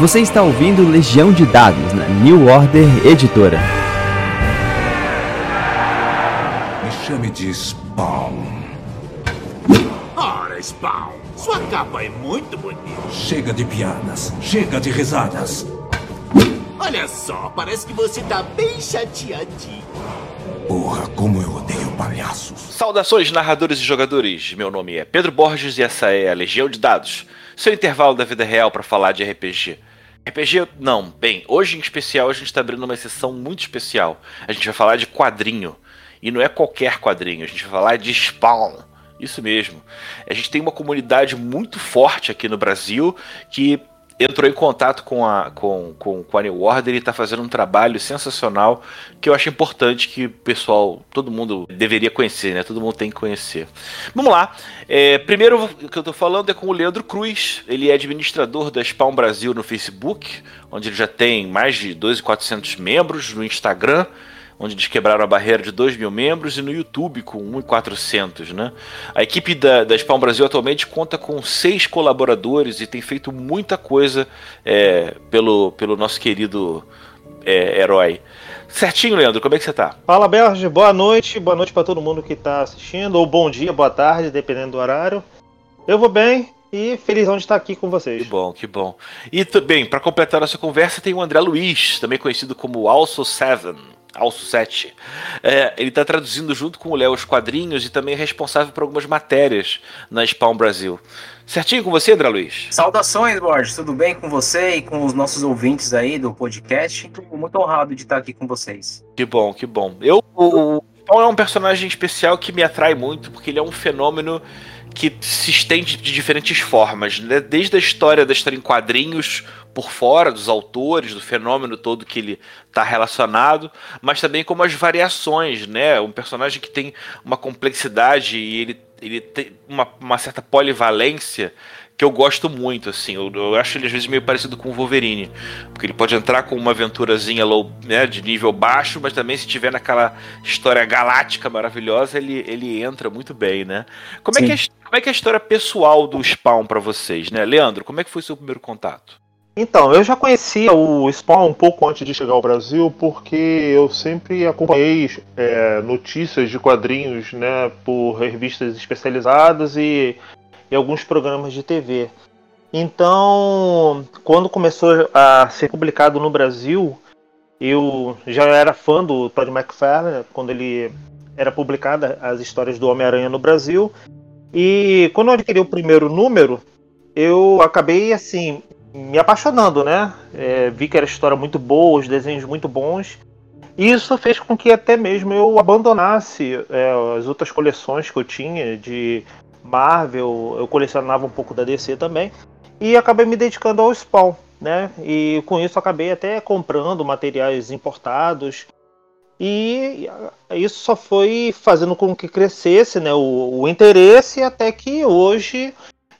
Você está ouvindo Legião de Dados na New Order Editora. Me chame de Spawn. Ora, Spawn, sua capa é muito bonita. Chega de piadas, chega de risadas. Olha só, parece que você tá bem chateadinho. Porra, como eu odeio palhaços. Saudações, narradores e jogadores. Meu nome é Pedro Borges e essa é a Legião de Dados, seu intervalo da vida real para falar de RPG. RPG, não, bem, hoje em especial a gente está abrindo uma sessão muito especial. A gente vai falar de quadrinho. E não é qualquer quadrinho, a gente vai falar de Spawn. Isso mesmo. A gente tem uma comunidade muito forte aqui no Brasil que entrou em contato com a, com, com, com a New Order e está fazendo um trabalho sensacional que eu acho importante que o pessoal, todo mundo deveria conhecer, né? Todo mundo tem que conhecer. Vamos lá. É, primeiro o que eu estou falando é com o Leandro Cruz. Ele é administrador da Spawn Brasil no Facebook, onde ele já tem mais de 2.400 membros no Instagram onde eles quebraram a barreira de 2 mil membros, e no YouTube com 1.400, né? A equipe da, da Spawn Brasil atualmente conta com seis colaboradores e tem feito muita coisa é, pelo, pelo nosso querido é, herói. Certinho, Leandro, como é que você tá? Fala, Berge, boa noite, boa noite para todo mundo que tá assistindo, ou bom dia, boa tarde, dependendo do horário. Eu vou bem, e felizão de estar aqui com vocês. Que bom, que bom. E bem, para completar nossa conversa, tem o André Luiz, também conhecido como Also Seven. Also 7. É, ele está traduzindo junto com o Léo os quadrinhos e também é responsável por algumas matérias na Spawn Brasil. Certinho com você, André Luiz? Saudações, Borges. Tudo bem com você e com os nossos ouvintes aí do podcast? Estou muito honrado de estar aqui com vocês. Que bom, que bom. Eu, o Spawn é um personagem especial que me atrai muito, porque ele é um fenômeno que se estende de diferentes formas, né? desde a história da história em quadrinhos por fora dos autores, do fenômeno todo que ele está relacionado, mas também como as variações, né? Um personagem que tem uma complexidade e ele, ele tem uma, uma certa polivalência que eu gosto muito, assim. Eu, eu, acho ele às vezes meio parecido com o Wolverine. Porque ele pode entrar com uma aventurazinha low, né, de nível baixo, mas também se tiver naquela história galáctica maravilhosa, ele, ele entra muito bem, né? Como é, que é, como é que é a história pessoal do Spawn para vocês, né? Leandro, como é que foi o seu primeiro contato? Então, eu já conhecia o Spawn um pouco antes de chegar ao Brasil, porque eu sempre acompanhei é, notícias de quadrinhos né, por revistas especializadas e e alguns programas de TV. Então, quando começou a ser publicado no Brasil, eu já era fã do Todd McFarlane, quando ele era publicada as histórias do Homem-Aranha no Brasil. E quando eu adquiri o primeiro número, eu acabei assim me apaixonando, né? É, vi que era história muito boa, os desenhos muito bons. E isso fez com que até mesmo eu abandonasse é, as outras coleções que eu tinha de Marvel, eu colecionava um pouco da DC também, e acabei me dedicando ao Spawn, né? E com isso acabei até comprando materiais importados. E isso só foi fazendo com que crescesse né, o, o interesse até que hoje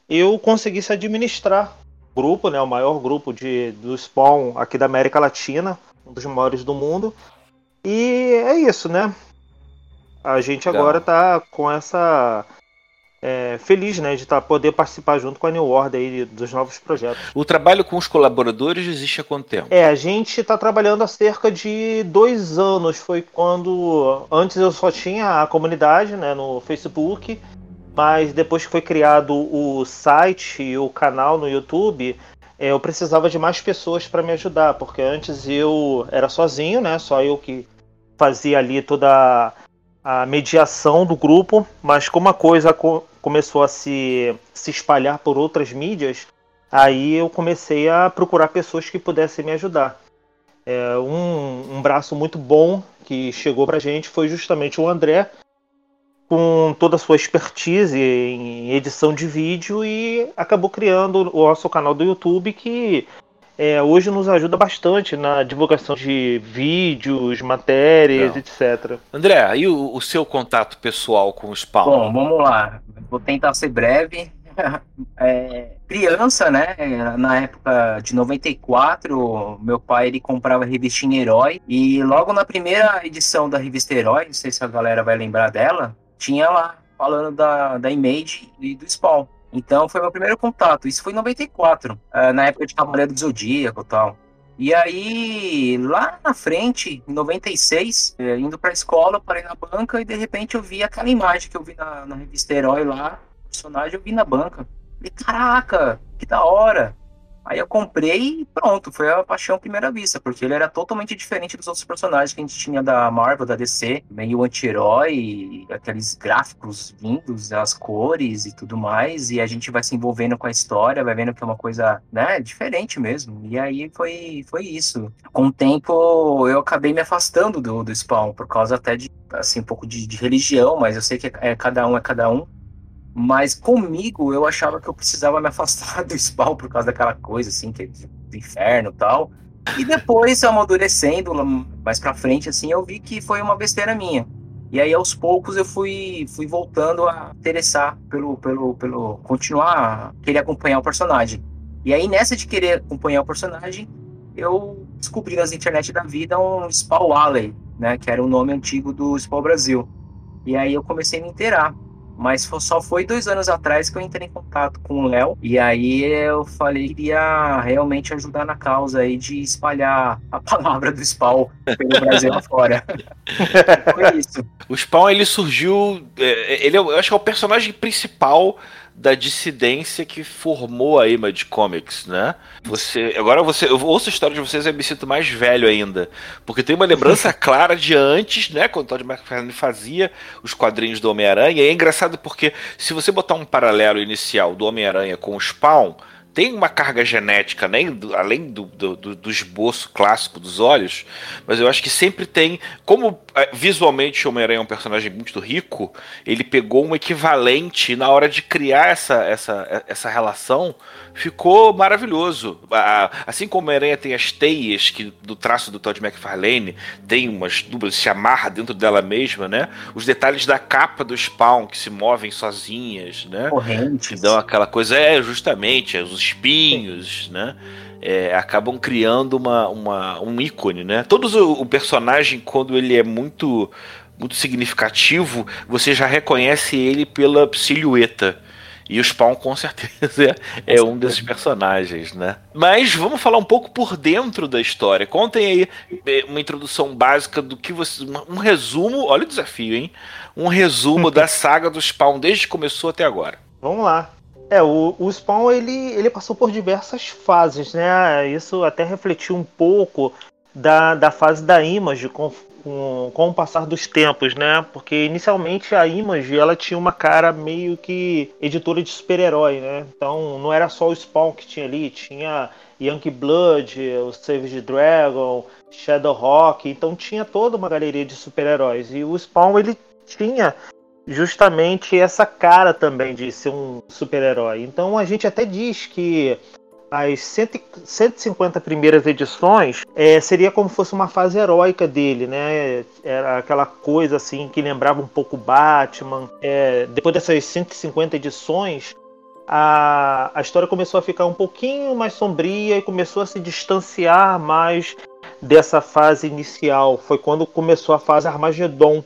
eu conseguisse administrar grupo, né, o maior grupo de, do Spawn aqui da América Latina, um dos maiores do mundo. E é isso, né? A gente agora está com essa é, feliz né, de tá, poder participar junto com a New Order aí dos novos projetos. O trabalho com os colaboradores existe há quanto tempo? É, a gente está trabalhando há cerca de dois anos. Foi quando. Antes eu só tinha a comunidade né, no Facebook, mas depois que foi criado o site e o canal no YouTube. É, eu precisava de mais pessoas para me ajudar, porque antes eu era sozinho, né? Só eu que fazia ali toda a mediação do grupo, mas como a coisa começou a se, se espalhar por outras mídias, aí eu comecei a procurar pessoas que pudessem me ajudar. É, um, um braço muito bom que chegou pra gente foi justamente o André, com toda a sua expertise em edição de vídeo e acabou criando o nosso canal do YouTube que é, hoje nos ajuda bastante na divulgação de vídeos, matérias, Não. etc. André, e o, o, seu contato pessoal com o Spawn? Bom, vamos lá. Vou tentar ser breve. É, criança, né? Na época de 94, meu pai ele comprava a revistinha Herói e logo na primeira edição da revista Herói, não sei se a galera vai lembrar dela, tinha lá falando da, da Image e do Spawn. Então foi meu primeiro contato. Isso foi em 94, eh, na época de Cavaleiro do Zodíaco e tal. E aí, lá na frente, em 96, eh, indo pra escola, parei na banca e de repente eu vi aquela imagem que eu vi na, na revista Herói lá, personagem, eu vi na banca. Falei, caraca, que da hora. Aí eu comprei e pronto, foi a paixão à primeira vista, porque ele era totalmente diferente dos outros personagens que a gente tinha da Marvel, da DC, meio anti-herói, aqueles gráficos lindos, as cores e tudo mais, e a gente vai se envolvendo com a história, vai vendo que é uma coisa, né, diferente mesmo. E aí foi, foi isso. Com o tempo eu acabei me afastando do, do Spawn, por causa até de, assim, um pouco de, de religião, mas eu sei que é, cada um é cada um. Mas comigo, eu achava que eu precisava me afastar do spawn por causa daquela coisa, assim, que é do inferno e tal. E depois, amadurecendo mais pra frente, assim, eu vi que foi uma besteira minha. E aí, aos poucos, eu fui, fui voltando a interessar pelo, pelo, pelo. continuar querer acompanhar o personagem. E aí, nessa de querer acompanhar o personagem, eu descobri nas internet da vida um Spawn Alley, né? Que era o nome antigo do Spawn Brasil. E aí eu comecei a me inteirar. Mas só foi dois anos atrás que eu entrei em contato com o Léo. E aí eu falei que iria realmente ajudar na causa aí de espalhar a palavra do Spawn pelo Brasil afora. foi isso. O Spawn ele surgiu. é, Ele é, eu acho que é o personagem principal da dissidência que formou a Image Comics, né? Você, agora você, eu ouço a história de vocês e me sinto mais velho ainda, porque tem uma lembrança clara de antes, né? Quando o Todd McFarlane fazia os quadrinhos do Homem-Aranha. E é engraçado porque se você botar um paralelo inicial do Homem-Aranha com o Spawn, tem uma carga genética, né, do- além do, do, do- esboço clássico dos olhos, mas eu acho que sempre tem. Como eh, visualmente o Homem-Aranha é um personagem muito rico, ele pegou um equivalente na hora de criar essa, essa, essa relação, ficou maravilhoso. A- Assim como o Homem-Aranha tem as teias que do traço do Todd McFarlane, tem umas duplas, se amarra dentro dela mesma, né? Os detalhes da capa do Spawn que se movem sozinhas, né? Correntes. que dão aquela coisa, é, justamente, é, os espinhos, né? É, acabam criando uma, uma, um ícone, né? Todos o, o personagem, quando ele é muito, muito significativo, você já reconhece ele pela silhueta. E o Spawn, com certeza, é, é um desses personagens, né? Mas vamos falar um pouco por dentro da história. Contem aí eh, uma introdução básica do que você. Um resumo, olha o desafio, hein? Um resumo da saga do Spawn desde que começou até agora. Vamos lá. É, o, o Spawn ele, ele passou por diversas fases, né? Isso até refletiu um pouco da, da fase da Image com, com, com o passar dos tempos, né? Porque inicialmente a Image ela tinha uma cara meio que editora de super-herói, né? Então não era só o Spawn que tinha ali, tinha Yankee Blood, o Savage Dragon, Shadowhawk, então tinha toda uma galeria de super-heróis. E o Spawn ele tinha justamente essa cara também de ser um super-herói. Então a gente até diz que as 100 150 primeiras edições é, seria como se fosse uma fase heróica dele, né? Era aquela coisa assim que lembrava um pouco Batman. É, depois dessas 150 edições, a, a história começou a ficar um pouquinho mais sombria e começou a se distanciar mais dessa fase inicial. Foi quando começou a fase Armagedon,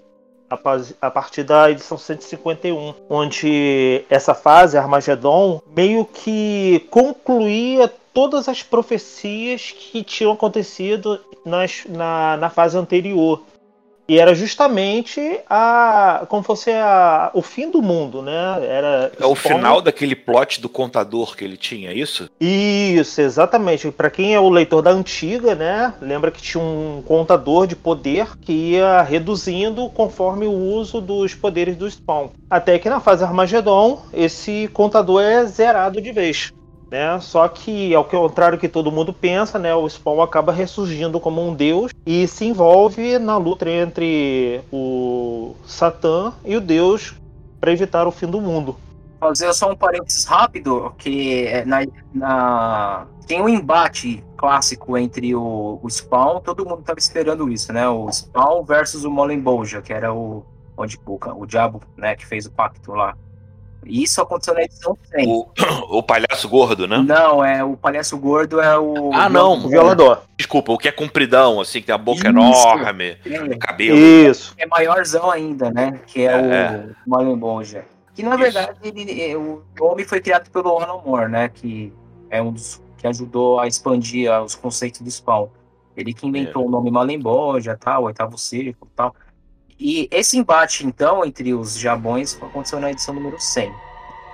a, partir da edição 151, onde essa fase, Armagedon, meio que concluía todas as profecias que tinham acontecido nas- na, na fase anterior. E era justamente a como fosse a, o fim do mundo, né? Era É o final daquele plot do contador que ele tinha, é isso? isso, exatamente. Para quem é o leitor da antiga, né? Lembra que tinha um contador de poder que ia reduzindo conforme o uso dos poderes do Spawn. Até que na fase Armagedon, esse contador é zerado de vez. Né? Só que, ao contrário que todo mundo pensa, né, o Spawn acaba ressurgindo como um deus e se envolve na luta entre o Satã e o deus para evitar o fim do mundo. fazer só um parênteses rápido, que é na, na- tem um embate clássico entre o, o Spawn, todo mundo estava esperando isso, né? O Spawn versus o Molenboja, que era o onde o, o diabo, né, que fez o pacto lá. E Isso aconteceu na edição 100. O, o palhaço gordo, né? Não, é o palhaço gordo é o Ah, não. O violador. Desculpa, o que é compridão, assim, que tem a boca Isso. enorme, É, cabelo. Isso. é maiorzão ainda, né? Que é, É. o Molenboja. Que na Isso. verdade ele- o nome foi criado pelo Alan Moore, né? Que é um dos que ajudou a expandir ah, os conceitos do Spawn. Ele que inventou o nome Malemboja, tal, oitavo círculo, tal. E esse embate então entre os Jabões aconteceu na edição número 100,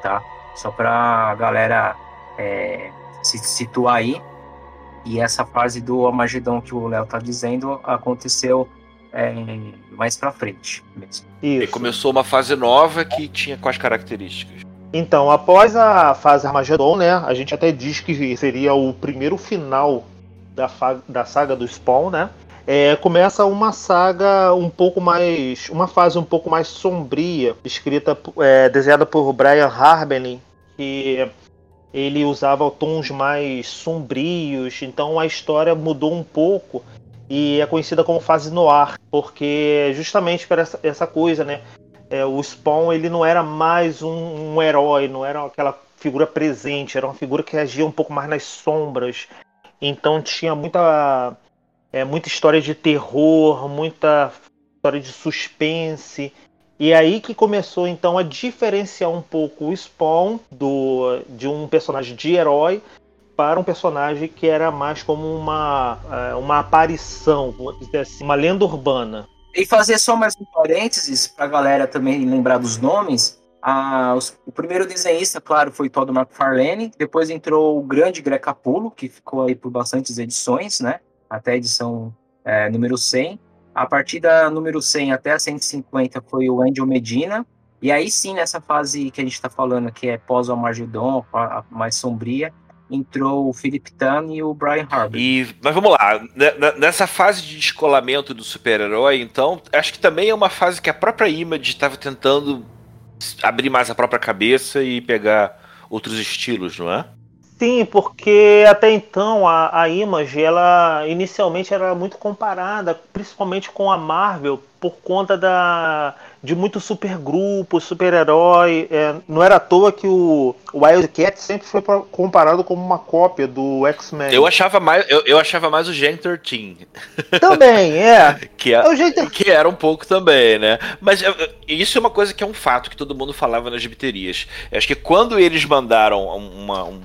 tá? Só pra galera é, se situar aí. E essa fase do Armagedon que o Léo tá dizendo aconteceu é, mais pra frente mesmo. E Isso. começou uma fase nova que tinha quais características? Então, após a fase Armagedon, né, a gente até diz que seria o primeiro final da, da saga do Spawn, né? É, começa uma saga um pouco mais, uma fase um pouco mais sombria, escrita, é, desenhada por Brian Harberlin, que ele usava tons mais sombrios, então a história mudou um pouco e é conhecida como fase noir, porque justamente por essa, essa coisa, né? é, o Spawn ele não era mais um, um herói, não era aquela figura presente, era uma figura que agia um pouco mais nas sombras. Então tinha muita, é, muita história de terror, muita história de suspense. E é aí que começou então a diferenciar um pouco o Spawn do, de um personagem de herói para um personagem que era mais como uma, é, uma aparição, assim, uma lenda urbana. E fazer só mais um parênteses pra galera também lembrar dos nomes. Ah, os- o primeiro desenhista, claro, foi Todd McFarlane. Depois entrou o grande Greg Capullo, que ficou aí por bastantes edições, né? Até a edição é, número 100. A partir da número 100 até a 150 foi o Angel Medina. E aí sim, nessa fase que a gente tá falando, que é pós-Armagedon, a a mais sombria, entrou o Philip Tan e o Brian Harbour. E, mas vamos lá, ne- ne- nessa fase de descolamento do super-herói, então, acho que também é uma fase que a própria Image estava tentando abrir mais a própria cabeça e pegar outros estilos, não é? Sim, porque até então a, a Image, ela inicialmente era muito comparada, principalmente com a Marvel, por conta da, de muitos supergrupos, super-herói. É, não era à toa que o Wildcat sempre foi comparado como uma cópia do X-Men. Eu achava mais, eu, eu achava mais o Gen 13, Também, é. que, É é, o que era um pouco também, né? Mas isso é uma coisa que é um fato que todo mundo falava nas gibiterias. Eu acho que quando eles mandaram uma. um-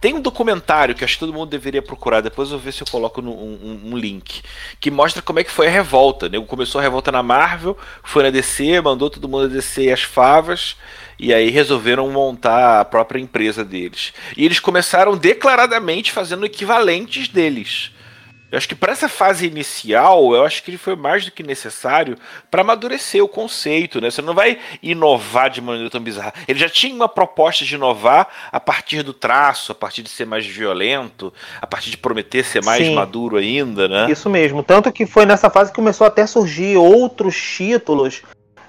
tem um documentário que acho que todo mundo deveria procurar, depois eu vou ver se eu coloco no- um, um- um link, que mostra como é que foi a revolta. Né? Começou a revolta na Marvel, foi na DC, mandou todo mundo a DC e as favas. E aí resolveram montar a própria empresa deles. E eles começaram declaradamente fazendo equivalentes deles. Eu acho que para essa fase inicial, eu acho que ele foi mais do que necessário para amadurecer o conceito, né? Você não vai inovar de maneira tão bizarra. Ele já tinha uma proposta de inovar a partir do traço, a partir de ser mais violento, a partir de prometer ser mais Sim. maduro ainda, né? Isso mesmo. Tanto que foi nessa fase que começou até a surgir outros títulos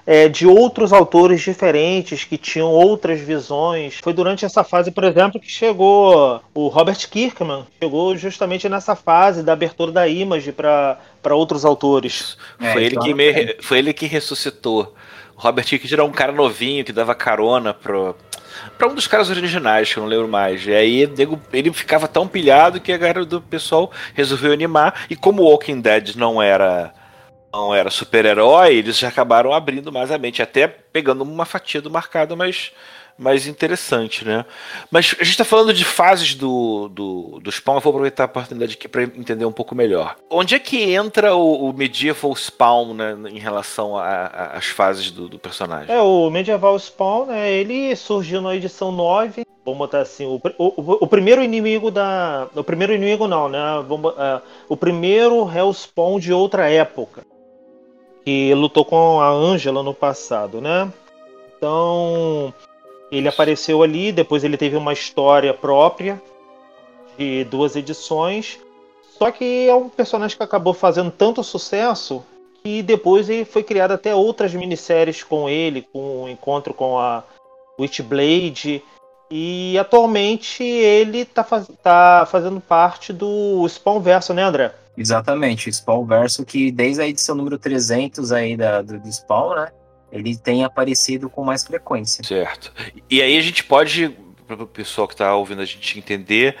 é, de outros autores diferentes que tinham outras visões. Foi durante essa fase, por exemplo, que chegou o Robert Kirkman. Chegou justamente nessa fase da abertura da Image para outros autores. É, foi, ele então que me- foi ele que ressuscitou. O Robert Hickman era um cara novinho que dava carona pro. Pra um dos caras originais, que eu não lembro mais. E aí ele ficava tão pilhado que a galera do pessoal resolveu animar. E como o Walking Dead não era não era super-herói, eles já acabaram abrindo mais a mente, até pegando uma fatia do mercado mais, mais interessante, né? Mas a gente tá falando de fases do, do, do Spawn, eu vou aproveitar a oportunidade aqui para entender um pouco melhor. Onde é que entra o, o Medieval Spawn né, em relação às fases do, do personagem? É, o Medieval Spawn, né, ele surgiu na edição 9. Vamos botar assim, o, o, o- primeiro inimigo da. O primeiro inimigo não, né? Vamos, é, o primeiro Hellspawn de outra época. Que lutou com a Angela no passado, né? Então. Ele apareceu ali, depois ele teve uma história própria de duas edições. Só que é um personagem que acabou fazendo tanto sucesso que depois ele foi criado até outras minisséries com ele, com o encontro com a Witchblade. E atualmente ele tá, faz- tá fazendo parte do Spawn Verso, né, André? Exatamente, o Spawn Verso, que desde a edição número 300 aí da, do, do Spawn, né? Ele tem aparecido com mais frequência. Certo. E aí a gente pode para o pessoal que está ouvindo a gente entender,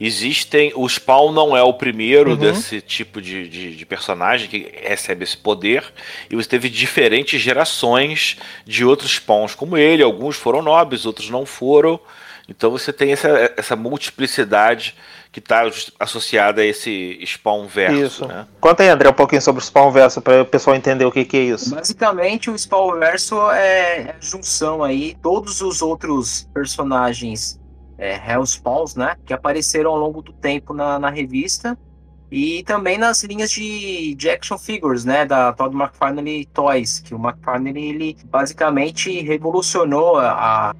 existem. O Spawn não é o primeiro Uhum. desse tipo de, de, de personagem que recebe esse poder. E você teve diferentes gerações de outros Spawns como ele. Alguns foram nobres, outros não foram. Então você tem essa, essa multiplicidade que está associada a esse Spawn verso. Isso. Né? Conta aí, André, um pouquinho sobre o Spawn Verso para o pessoal entender o que, que é isso. Basicamente, o Spellverso é é a junção aí todos os outros personagens é, Hellspawns, né? Que apareceram ao longo do tempo na, na revista. E também nas linhas de, de action figures, né? Da Todd McFarlane Toys. Que o McFarlane, ele basicamente revolucionou a-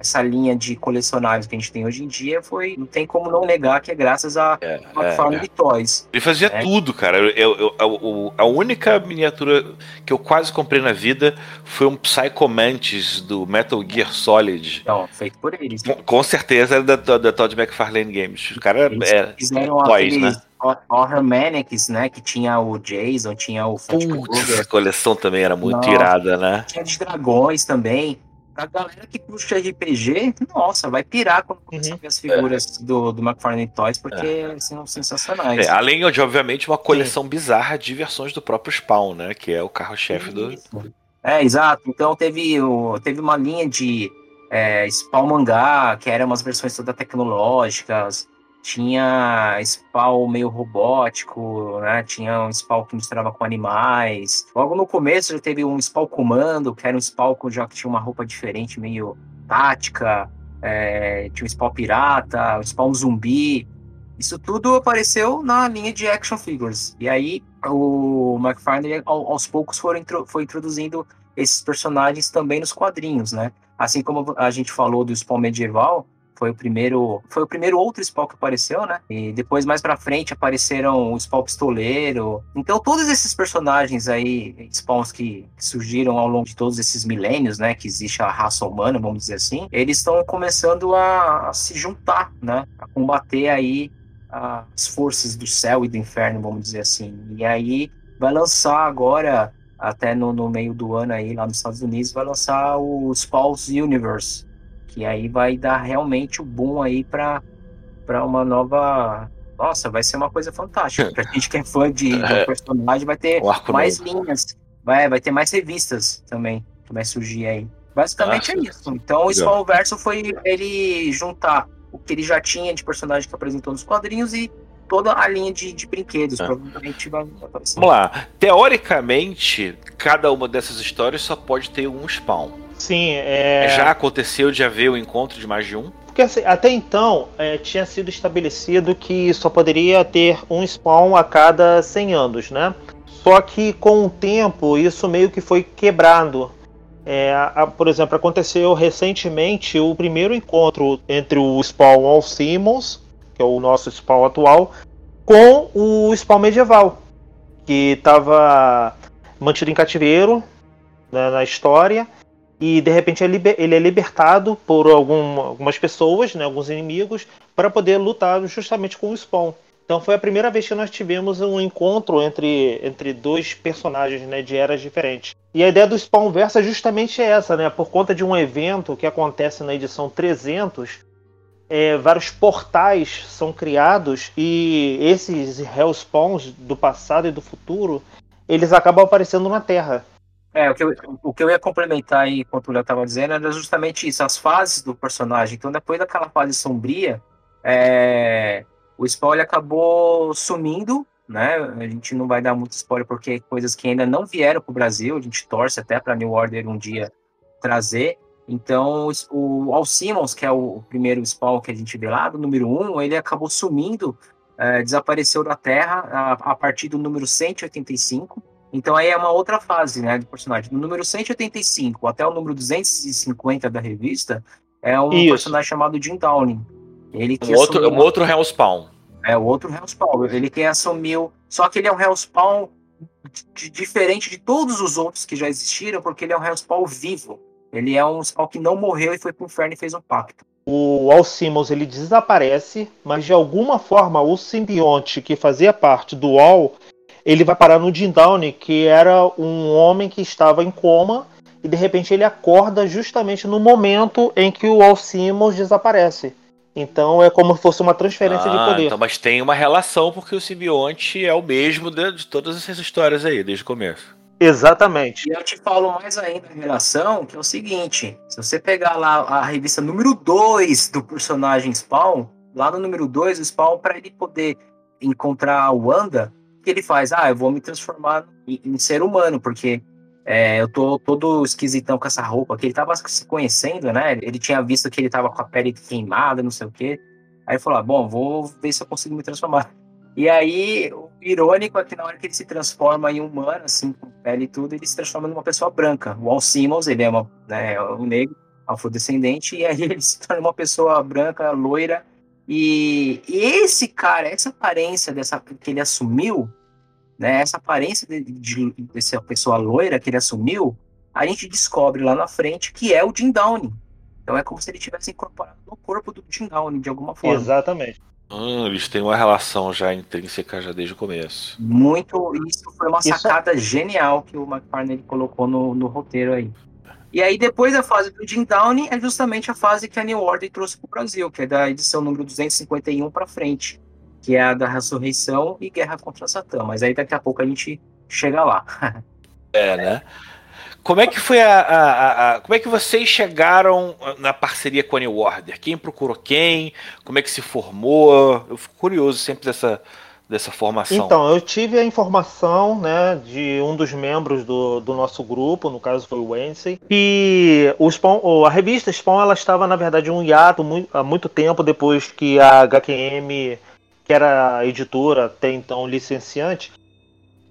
essa linha de colecionáveis que a gente tem hoje em dia. Foi, não tem como não negar que é graças a É, é, McFarlane Toys. Ele fazia É. tudo, cara. Eu, eu- eu- a, o- a única miniatura que eu quase comprei na vida foi um Psycho Mantis do Metal Gear Solid. Então, feito por eles. Com, com certeza era da, da Todd McFarlane Games. O cara Eles é. toys, né? Horror Manics, né? Que tinha o Jason, tinha o Fred Putz, essa coleção também era muito Nossa. irada, né? tinha de dragões também. A galera que puxa RPG, nossa, vai pirar quando começar Uhum. a ver as figuras do, do McFarlane Toys, porque são sensacionais. É, além de, obviamente, uma coleção bizarra de versões do próprio Spawn, né? Que é o carro-chefe do. É, exato. Então teve, o, teve uma linha de é, Spawn Mangá, que eram umas versões todas tecnológicas. Tinha Spawn meio robótico, né? Tinha um Spawn que misturava com animais. Logo no começo já teve um Spawn Comando, que era um Spawn que já tinha uma roupa diferente, meio tática. É, tinha um Spawn Pirata, um Spawn Zumbi. Isso tudo apareceu na linha de action figures. E aí o McFarlane ao- aos poucos foram foi introduzindo esses personagens também nos quadrinhos, né? Assim como a gente falou do Spawn medieval, foi o primeiro, foi o primeiro outro Spawn que apareceu, né? E depois mais pra frente apareceram o Spawn pistoleiro. Então todos esses personagens aí, Spawns que, que surgiram ao longo de todos esses milênios, né, que existe a raça humana, vamos dizer assim, eles estão começando a, a se juntar, né? A combater aí as forças do céu e do inferno, vamos dizer assim. E aí vai lançar agora, até no, no meio do ano aí, lá nos Estados Unidos, vai lançar o Spawns Universe, que aí vai dar realmente o boom aí para para uma nova... Nossa, vai ser uma coisa fantástica. Pra gente que é fã de, um personagem, vai ter mais novo. linhas. Vai, vai ter mais revistas também, que vai surgir aí. Basicamente Ah, é isso. Então o. Spawn Verso foi ele juntar o que ele já tinha de personagem que apresentou nos quadrinhos e toda a linha de, de brinquedos. Ah. Provavelmente vai aparecer. Vamos lá. Teoricamente, cada uma dessas histórias só pode ter um Spawn. Sim, é. Já aconteceu de haver o encontro de mais de um? Porque assim, até então é, tinha sido estabelecido que só poderia ter um spawn a cada 100 anos, né? Só que com o tempo isso meio que foi quebrado. É, a- por exemplo, aconteceu recentemente o primeiro encontro entre o spawn All Simmons, que é o nosso spawn atual, com o spawn medieval, que estava mantido em cativeiro né, na história e de repente ele, liber- ele é libertado por algum- algumas pessoas, né, alguns inimigos, para poder lutar justamente com o Spawn. Então foi a primeira vez que nós tivemos um encontro entre, entre dois personagens né, de eras diferentes. E a ideia do Spawn Verso é justamente essa, né? Por conta de um evento que acontece na edição 300, é, vários portais são criados e esses Hellspawns do passado e do futuro, eles acabam aparecendo na Terra. É, o que, eu, o que eu ia complementar aí, enquanto o Léo estava dizendo, era justamente isso, as fases do personagem. Então, depois daquela fase sombria, é, o spoiler acabou sumindo, né? A gente não vai dar muito spoiler porque coisas que ainda não vieram para o Brasil, a gente torce até para New Order um dia trazer. Então, o Al Simmons, que é o, primeiro spawn que a gente vê lá, do número 1, ele acabou sumindo, é, desapareceu da Terra a, a partir do número 185. Então aí é uma outra fase, né, do personagem. Do número 185 até o número 250 da revista é um Isso. personagem chamado Jim Downing. Ele que Um outro, assumiu- um outro Hellspawn. é o outro Hellspawn. Ele que assumiu. Só que ele é um Hellspawn di- diferente de todos os outros que já existiram, porque ele é um Hellspawn vivo. Ele é um Spawn que não morreu e foi pro inferno e fez um pacto. o Al Simmons ele desaparece, mas de alguma forma o simbionte que fazia parte do Al, ele vai parar no Jim Downey, que era um homem que estava em coma e de repente ele acorda justamente no momento em que o Alcimos desaparece. Então é como se fosse uma transferência Ah, de poder. então, mas tem uma relação porque o simbionte é o mesmo de, de todas essas histórias aí, desde o começo. Exatamente. E eu te falo mais ainda em relação, que é o seguinte: se você pegar lá a revista número 2 do personagem Spawn, lá no número 2, o Spawn, para ele poder encontrar a Wanda, que ele faz? Ah, eu vou me transformar em, em ser humano, porque é, eu tô todo esquisitão com essa roupa, que ele tava se conhecendo, né? Ele tinha visto que ele tava com a pele queimada, não sei o quê. Aí ele falou: ah, bom, vou ver se eu consigo me transformar. E aí, o irônico é que na hora que ele se transforma em humano, assim, com pele e tudo, ele se transforma numa pessoa branca. O Al Simmons, ele é uma, né, um negro, afrodescendente, e aí ele se torna uma pessoa branca, loira. E, esse cara, essa aparência dessa, que ele assumiu, né, essa aparência de, de, dessa pessoa loira que ele assumiu, a gente descobre lá na frente que é o Jim Downey. Então é como se ele tivesse incorporado no corpo do Jim Downey, de alguma forma. Exatamente. Hum, eles têm uma relação já intrínseca já desde o começo. Muito. Isso foi uma Isso- sacada genial que o McFarlane colocou no, no roteiro aí. E aí, depois da fase do Jim Downey, é justamente a fase que a New Order trouxe para o Brasil, que é da edição número 251 para frente, que é a da Ressurreição e Guerra contra Satã. Mas aí daqui a pouco a gente chega lá. É, né? Como é que foi a- a- a- Como é que vocês chegaram na parceria com a New Order? Quem procurou quem? Como é que se formou? Eu fico curioso sempre dessa, dessa formação. Então, eu tive a informação né, de um dos membros do, do nosso grupo, no caso foi o Wednesday, que o Spawn, a revista Spawn ela estava, na verdade, um hiato muito, há muito tempo depois que a HQM, que era a editora até então licenciante,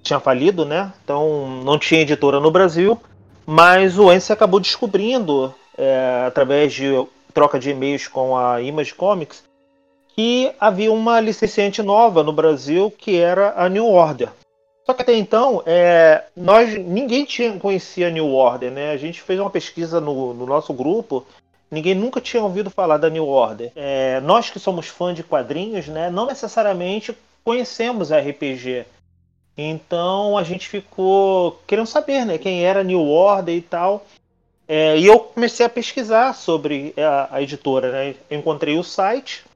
tinha falido, né? Então não tinha editora no Brasil, mas o Wednesday acabou descobrindo, é, através de troca de e-mails com a Image Comics, que havia uma licenciante nova no Brasil que era a New Order. Só que até então, é, nós ninguém tinha, conhecia a New Order, né? A gente fez uma pesquisa no, no nosso grupo, ninguém nunca tinha ouvido falar da New Order. É, nós que somos fãs de quadrinhos, né? Não necessariamente conhecemos a RPG. Então a gente ficou querendo saber, né? Quem era a New Order e tal. É, e eu comecei a pesquisar sobre a, a editora, né? Encontrei o site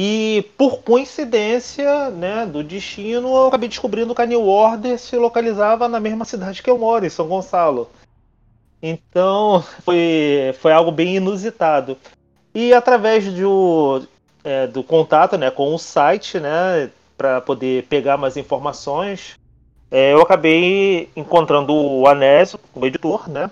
e por coincidência, né, do destino, eu acabei descobrindo que a New Order se localizava na mesma cidade que eu moro, em São Gonçalo. Então foi, foi algo bem inusitado. E através do, é, do contato né, com o site, né, para poder pegar mais informações, é, eu acabei encontrando o Anésio, o editor, né?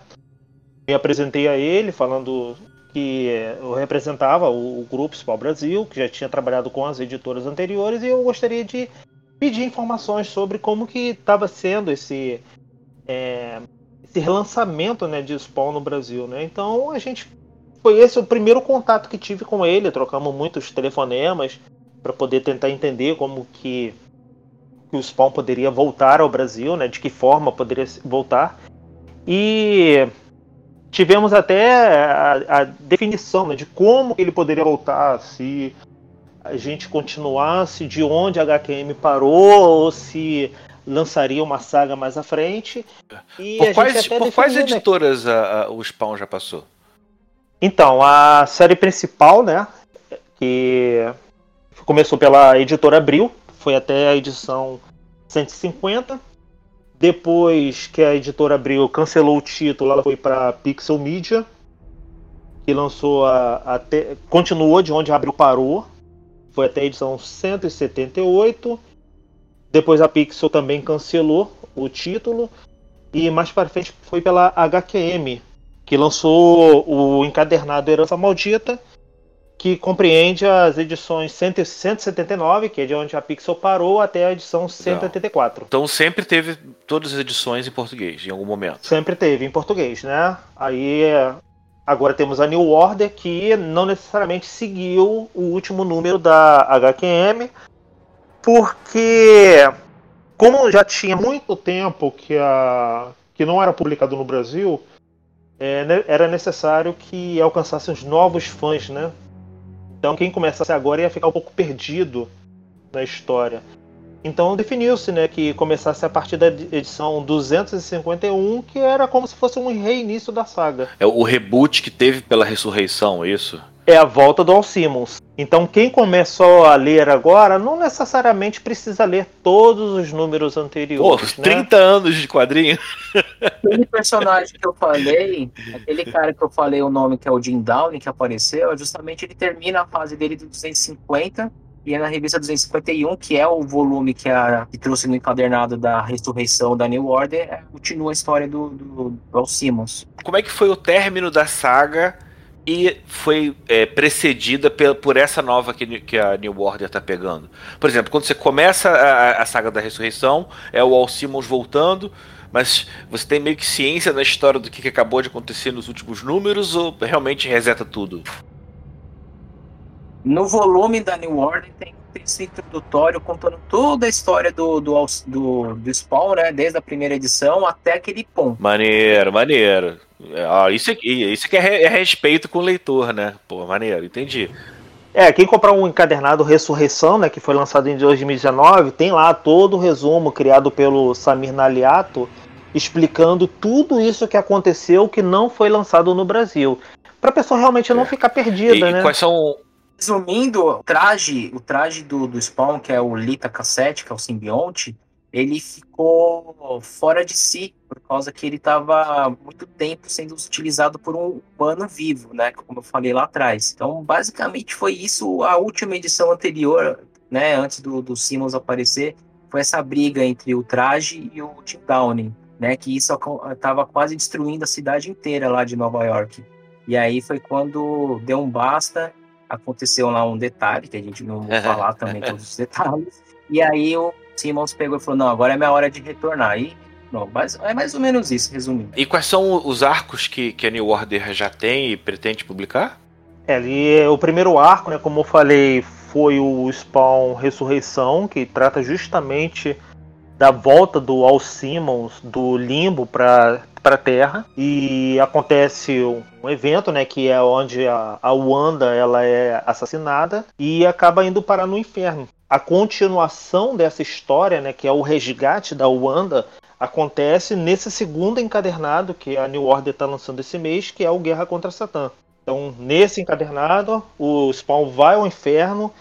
Me apresentei a ele falando que eu representava o, o grupo Spal Brasil, que já tinha trabalhado com as editoras anteriores, e eu gostaria de pedir informações sobre como que estava sendo esse, é, esse relançamento né, de Spawn no Brasil. Né? Então a gente foi esse o primeiro contato que tive com ele, trocamos muitos telefonemas para poder tentar entender como que, que o Spawn poderia voltar ao Brasil, né, de que forma poderia voltar. E tivemos até a, a definição né, de como ele poderia voltar, se a gente continuasse de onde a HQM parou, ou se lançaria uma saga mais à frente. E Por quais, por quais né, editoras a- a- o Spawn já passou? Então, a série principal, né, que começou pela editora Abril, foi até a edição 150. Depois que a editora Abril cancelou o título, ela foi para Pixel Media, que lançou a, até continuou de onde a Abril parou, foi até a edição 178. Depois a Pixel também cancelou o título e mais para frente foi pela HQM, que lançou o encadernado Herança Maldita, que compreende as edições 100 179, que é de onde a Pixel parou, até a edição 184. Então sempre teve todas as edições em português, em algum momento. Sempre teve em português, né? Aí agora temos a New Order, que não necessariamente seguiu o último número da HQM, porque como já tinha muito tempo que, a, que não era publicado no Brasil, é, né, era necessário que alcançasse os novos fãs, né? Então quem começasse agora ia ficar um pouco perdido na história. Então definiu-se né, que começasse a partir da edição 251, que era como se fosse um reinício da saga. É o reboot que teve pela ressurreição, é isso? É a volta do Al Simmons. Então quem começou a ler agora não necessariamente precisa ler todos os números Pô, anteriores. né? 30 anos de quadrinho. Aquele personagem que eu falei, aquele cara que eu falei o nome que é o Jim Downey, que apareceu, justamente ele termina a fase dele do 250 e é na revista 251, que é o volume que, a, que trouxe no encadernado da ressurreição da New Order, é, continua a história do, do, do Al Simmons. Como é que foi o término da saga e foi é, precedida por essa nova que, que a New Order tá pegando? Por exemplo, quando você começa a, a saga da ressurreição, é o Al Simmons voltando, mas você tem meio que ciência da história do que, que acabou de acontecer nos últimos números ou realmente reseta tudo? No volume da New Order tem um texto introdutório contando toda a história do, do, do, do Spawn, né? Desde a primeira edição até aquele ponto. Maneiro, maneiro. Ó, isso aqui, isso aqui é, é respeito com o leitor, né? Pô, maneiro, entendi. É, quem comprar um encadernado Ressurreição, né, que foi lançado em 2019, tem lá todo o resumo criado pelo Samir Naliato, explicando tudo isso que aconteceu que não foi lançado no Brasil. Pra pessoa realmente não É. ficar E, perdida, e né? quais são. Resumindo, o traje, o traje do, do Spawn, que é o Lita Cassette, que é o simbionte, ele ficou fora de si, por causa que ele estava muito tempo sendo utilizado por um humano vivo, né? Como eu falei lá atrás. Então, basicamente, foi isso a última edição anterior, né? Antes do, do Simmons aparecer, foi essa briga entre o traje e o Tim Downing, né? Que isso estava quase destruindo a cidade inteira lá de Nova York. E aí foi quando deu um basta aconteceu lá um detalhe, que a gente não vai falar também todos os detalhes. E aí o Simmons pegou e falou: Não, agora é minha hora de retornar. E não, mas é mais ou menos isso, resumindo. E quais são os arcos que, que a New Order já tem e pretende publicar? É, ali, o primeiro arco, né, como eu falei, foi o Spawn Ressurreição, que trata justamente da volta do Al Simmons do limbo para para Terra e acontece um, evento, né, que é onde a, a Wanda ela é assassinada e acaba indo parar no inferno. A continuação dessa história, né, que é o resgate da Wanda, acontece nesse segundo encadernado que a New Order está lançando esse mês, que é o Guerra contra Satã. Então, nesse encadernado, o Spawn vai ao inferno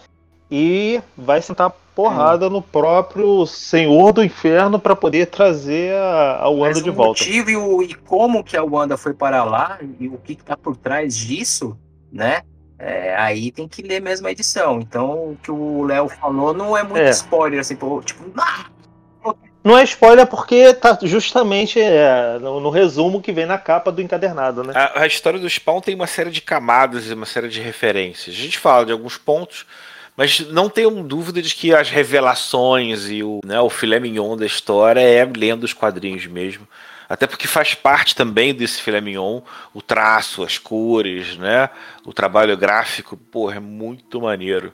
e vai sentar porrada no próprio Senhor do Inferno para poder trazer a, a Wanda Mas de o volta. motivo e, o, e como que a Wanda foi para lá e o que está por trás disso, né? É, aí tem que ler mesmo a edição. Então, o que o Léo falou não é muito É. spoiler, assim, pô, tipo, ah, Não é spoiler porque tá justamente é, no, no resumo que vem na capa do encadernado, né? A, a história do Spawn tem uma série de camadas e uma série de referências. A gente fala de alguns pontos, mas não tenham dúvida de que as revelações e o, né, o filé mignon da história é lendo os quadrinhos mesmo. Até porque faz parte também desse filé mignon o traço, as cores, né? O trabalho gráfico, porra, é muito maneiro.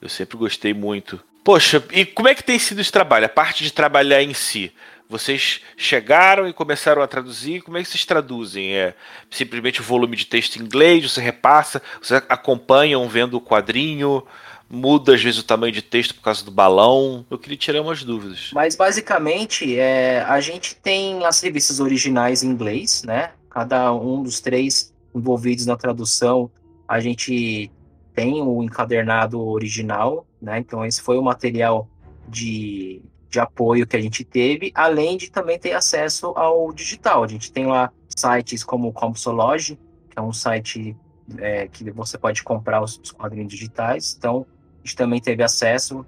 Eu sempre gostei muito. Poxa, e como é que tem sido esse trabalho? A parte de trabalhar em si. Vocês chegaram e começaram a traduzir. Como é que vocês traduzem? É simplesmente o volume de texto em inglês? Você repassa? Vocês acompanham vendo o quadrinho? Muda às vezes o tamanho de texto por causa do balão? Eu queria tirar umas dúvidas. Mas basicamente, é, a gente tem as revistas originais em inglês, né? Cada um dos três envolvidos na tradução, a gente tem o encadernado original, né? Então esse foi o material de, de apoio que a gente teve, além de também ter acesso ao digital. A gente tem lá sites como o Comsology, que é um site é, que você pode comprar os, os quadrinhos digitais. Então a gente também teve acesso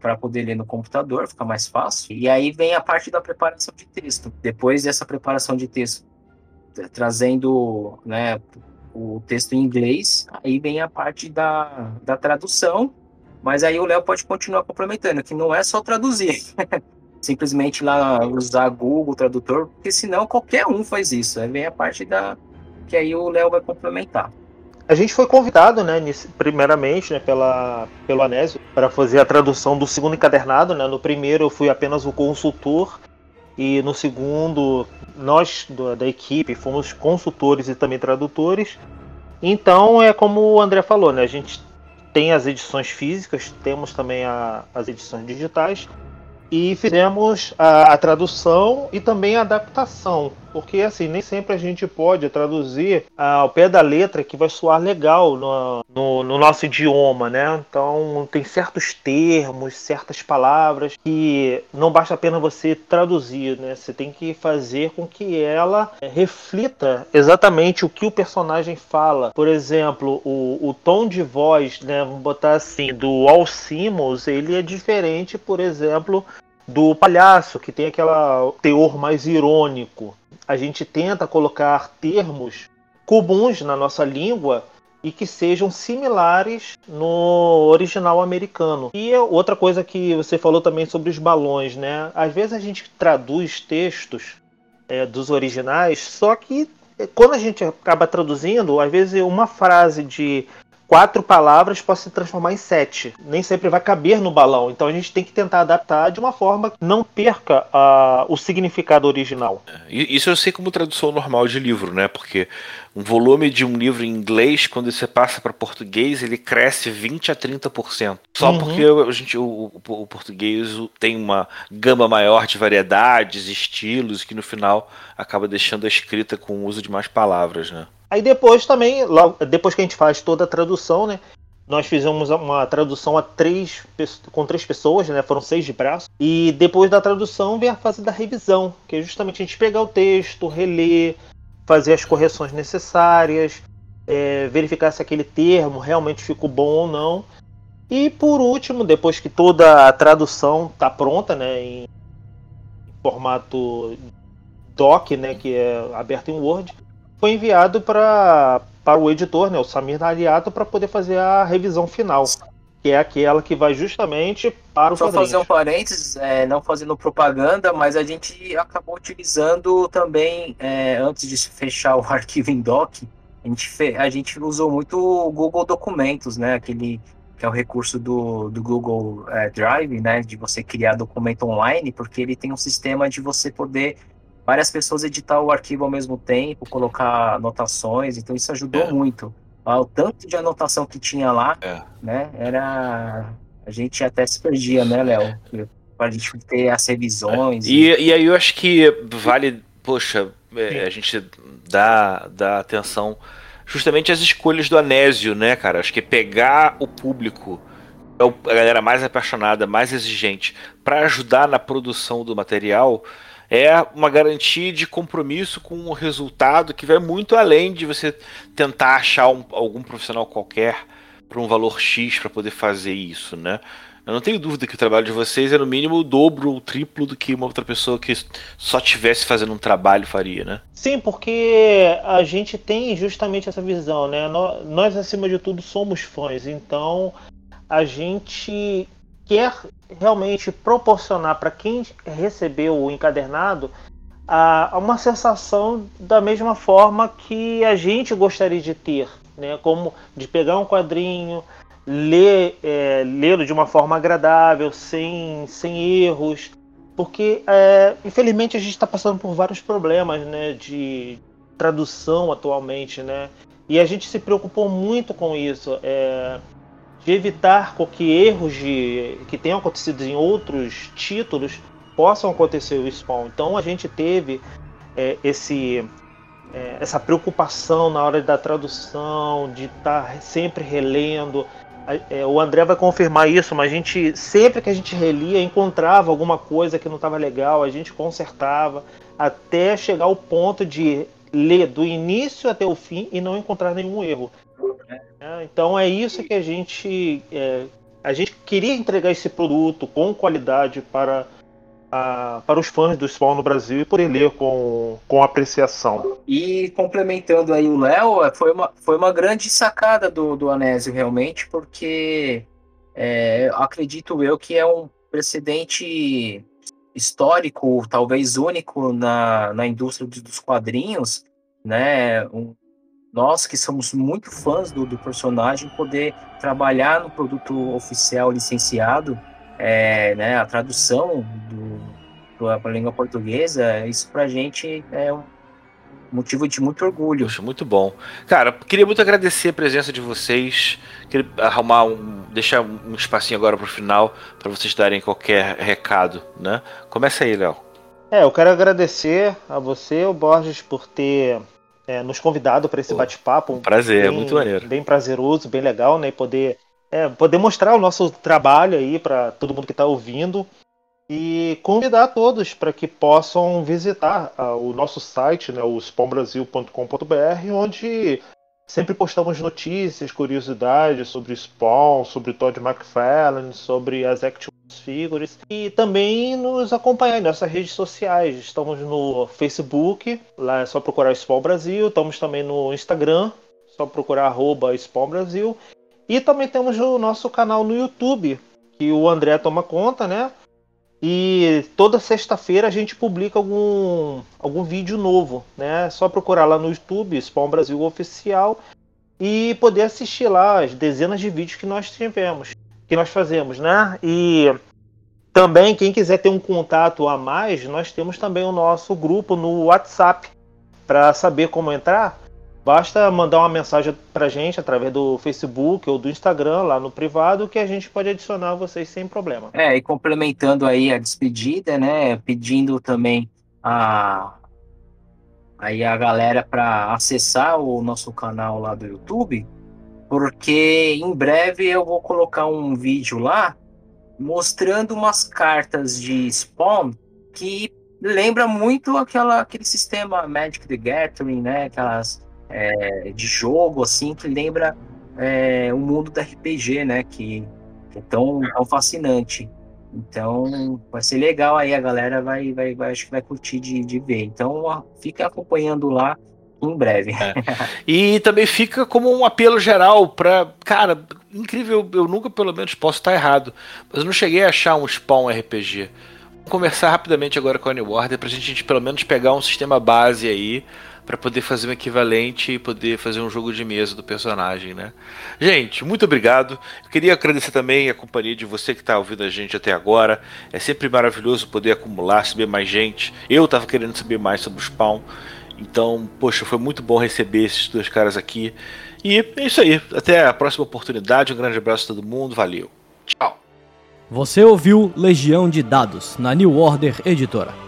para poder ler no computador, fica mais fácil. E aí vem a parte da preparação de texto. Depois dessa preparação de texto, trazendo né, o texto em inglês, aí vem a parte da, da tradução. Mas aí o Léo pode continuar complementando, que não é só traduzir. Simplesmente lá usar Google Tradutor, porque senão qualquer um faz isso. Aí vem a parte da. que aí o Léo vai complementar. A gente foi convidado, né, primeiramente, né, pela, pelo Anésio, para fazer a tradução do segundo encadernado, né? No primeiro eu fui apenas o consultor e no segundo nós do- da equipe fomos consultores e também tradutores. Então é como o André falou, né? A gente tem as edições físicas, temos também a- as edições digitais e fizemos a, a, tradução e também a adaptação. Porque assim, nem sempre a gente pode traduzir ao pé da letra que vai soar legal no, no, no, nosso idioma, né? Então tem certos termos, certas palavras que não basta apenas você traduzir, né? Você tem que fazer com que ela é, reflita exatamente o que o personagem fala. Por exemplo, o, o tom de voz, né? Vamos botar assim, do Alcimos, ele é diferente, por exemplo, do palhaço, que tem aquela teor mais irônico. A gente tenta colocar termos comuns na nossa língua e que sejam similares no original americano. E outra coisa que você falou também sobre os balões, né? Às vezes a gente traduz textos é, dos originais, só que é, quando a gente acaba traduzindo, às vezes uma frase de quatro palavras pode se transformar em sete. Nem sempre vai caber no balão. Então a gente tem que tentar adaptar de uma forma que não perca uh, o significado original. É, isso eu sei como tradução normal de livro, né? Porque um volume de um livro em inglês, quando você passa para português, ele cresce 20 a 30%. Só uhum. porque a gente, o, o, o português tem uma gama maior de variedades, estilos, que no final acaba deixando a escrita com o uso de mais palavras, né? Aí depois também, logo, depois que a gente faz toda a tradução, né? Nós fizemos uma tradução a três, com três pessoas, né? Foram seis de braço. E depois da tradução vem a fase da revisão, que é justamente a gente pegar o texto, reler, fazer as correções necessárias, é, verificar se aquele termo realmente ficou bom ou não. E por último, depois que toda a tradução está pronta, né, em formato doc, né, que é aberto em Word, foi enviado para para o editor, né, o Samir Aliato, para poder fazer a revisão final, que é aquela que vai justamente para o Só fazer um parênteses, é, não fazendo propaganda, mas a gente acabou utilizando também, é, antes de fechar o arquivo em doc, a gente, fe... a gente usou muito o Google Documentos, né, aquele que é o recurso do, do Google é, Drive, né, de você criar documento online, porque ele tem um sistema de você poder várias pessoas editar o arquivo ao mesmo tempo, colocar anotações, então isso ajudou é. O tanto de anotação que tinha lá, é. né, era... A gente até se perdia, né, Léo? Para a gente ter as revisões. É. E, e aí eu acho que vale, poxa, é, a gente dá, dá atenção justamente às escolhas do Anésio, né, cara? Acho que pegar o público é a galera mais apaixonada, mais exigente, para ajudar na produção do material, é uma garantia de compromisso com o resultado que vai muito além de você tentar achar um, algum profissional qualquer para um valor X para poder fazer isso, né? Eu não tenho dúvida que o trabalho de vocês é no mínimo o dobro ou o triplo do que uma outra pessoa que só tivesse fazendo um trabalho faria, né? Sim, porque a gente tem justamente essa visão, né? Nós, acima de tudo, somos fãs, então a gente quer realmente proporcionar para quem recebeu o encadernado a, uma sensação da mesma forma que a gente gostaria de ter, né? Como de pegar um quadrinho, ler, é, lê-lo de uma forma agradável, sem, sem erros, porque é, infelizmente a gente está passando por vários problemas, né? De tradução atualmente, né? E a gente se preocupou muito com isso. É, de evitar que erros de, que tenham acontecido em outros títulos possam acontecer o Spawn. Então a gente teve é, esse é, essa preocupação na hora da tradução, de estar tá sempre relendo. É, o André vai confirmar isso, mas a gente sempre que a gente relia encontrava alguma coisa que não estava legal, a gente consertava até chegar ao ponto de ler do início até o fim e não encontrar nenhum erro. É, então é isso que a gente é, a gente queria entregar esse produto com qualidade para a, para os fãs do Spawn no Brasil e poder ler com, com apreciação. E complementando aí o Léo, é, foi uma, foi uma grande sacada do, do Anésio realmente, porque é, acredito eu que é um precedente histórico, talvez único na, na indústria dos quadrinhos, né? Um, nós que somos muito fãs do, do personagem, poder trabalhar no produto oficial licenciado, é, né, a tradução do, para a língua portuguesa, isso para a gente é um, motivo de muito orgulho. Poxa, muito bom. Cara, queria muito agradecer a presença de vocês. Queria arrumar um. deixar um espacinho agora pro final para vocês darem qualquer recado, né? Começa aí, Léo. É, eu quero agradecer a você, o Borges, por ter é, nos convidado para esse bate-papo. Um prazer, bem, muito maneiro. Bem prazeroso, bem legal, né? E poder, é, poder mostrar o nosso trabalho aí para todo mundo que está ouvindo e convidar todos para que possam visitar uh, o nosso site, né, o spawnbrasil.com.br, onde sempre postamos notícias, curiosidades sobre Spawn, sobre Todd McFarlane, sobre as Action Figures e também nos acompanhar em nossas redes sociais. Estamos no Facebook, lá é só procurar Spawn Brasil, estamos também no Instagram, só procurar arroba Spawn Brasil e também temos o nosso canal no YouTube, que o André toma conta, né? E toda sexta-feira a gente publica algum, algum vídeo novo, né? É só procurar lá no YouTube, Spawn Brasil Oficial, e poder assistir lá as dezenas de vídeos que nós tivemos, que nós fazemos, né? E também, quem quiser ter um contato a mais, nós temos também o nosso grupo no WhatsApp. Para saber como entrar, Basta mandar uma mensagem pra gente através do Facebook ou do Instagram, lá no privado, que a gente pode adicionar vocês sem problema. É, e complementando aí a despedida, né? Pedindo também a aí a galera para acessar o nosso canal lá do YouTube, porque em breve eu vou colocar um vídeo lá mostrando umas cartas de spawn que lembra muito aquela, aquele sistema Magic the Gathering, né? Aquelas é, de jogo, assim, que lembra é, o mundo do RPG, né? Que, que é tão, tão fascinante. Então, vai ser legal aí, a galera vai, vai, vai acho que vai curtir de, de ver. Então, fica acompanhando lá em breve. É. E também fica como um apelo geral para, cara, incrível, eu nunca pelo menos posso estar errado, mas eu não cheguei a achar um Spawn RPG. Vamos conversar rapidamente agora com a New Order pra gente pelo menos pegar um sistema base aí para poder fazer um equivalente e poder fazer um jogo de mesa do personagem, né? Gente, muito obrigado. Eu queria agradecer também a companhia de você que está ouvindo a gente até agora. É sempre maravilhoso poder acumular, saber mais gente. Eu estava querendo saber mais sobre o Spawn. Então, poxa, foi muito bom receber esses dois caras aqui. E é isso aí. Até a próxima oportunidade. Um grande abraço a todo mundo. Valeu. Tchau. Você ouviu Legião de Dados na New Order Editora.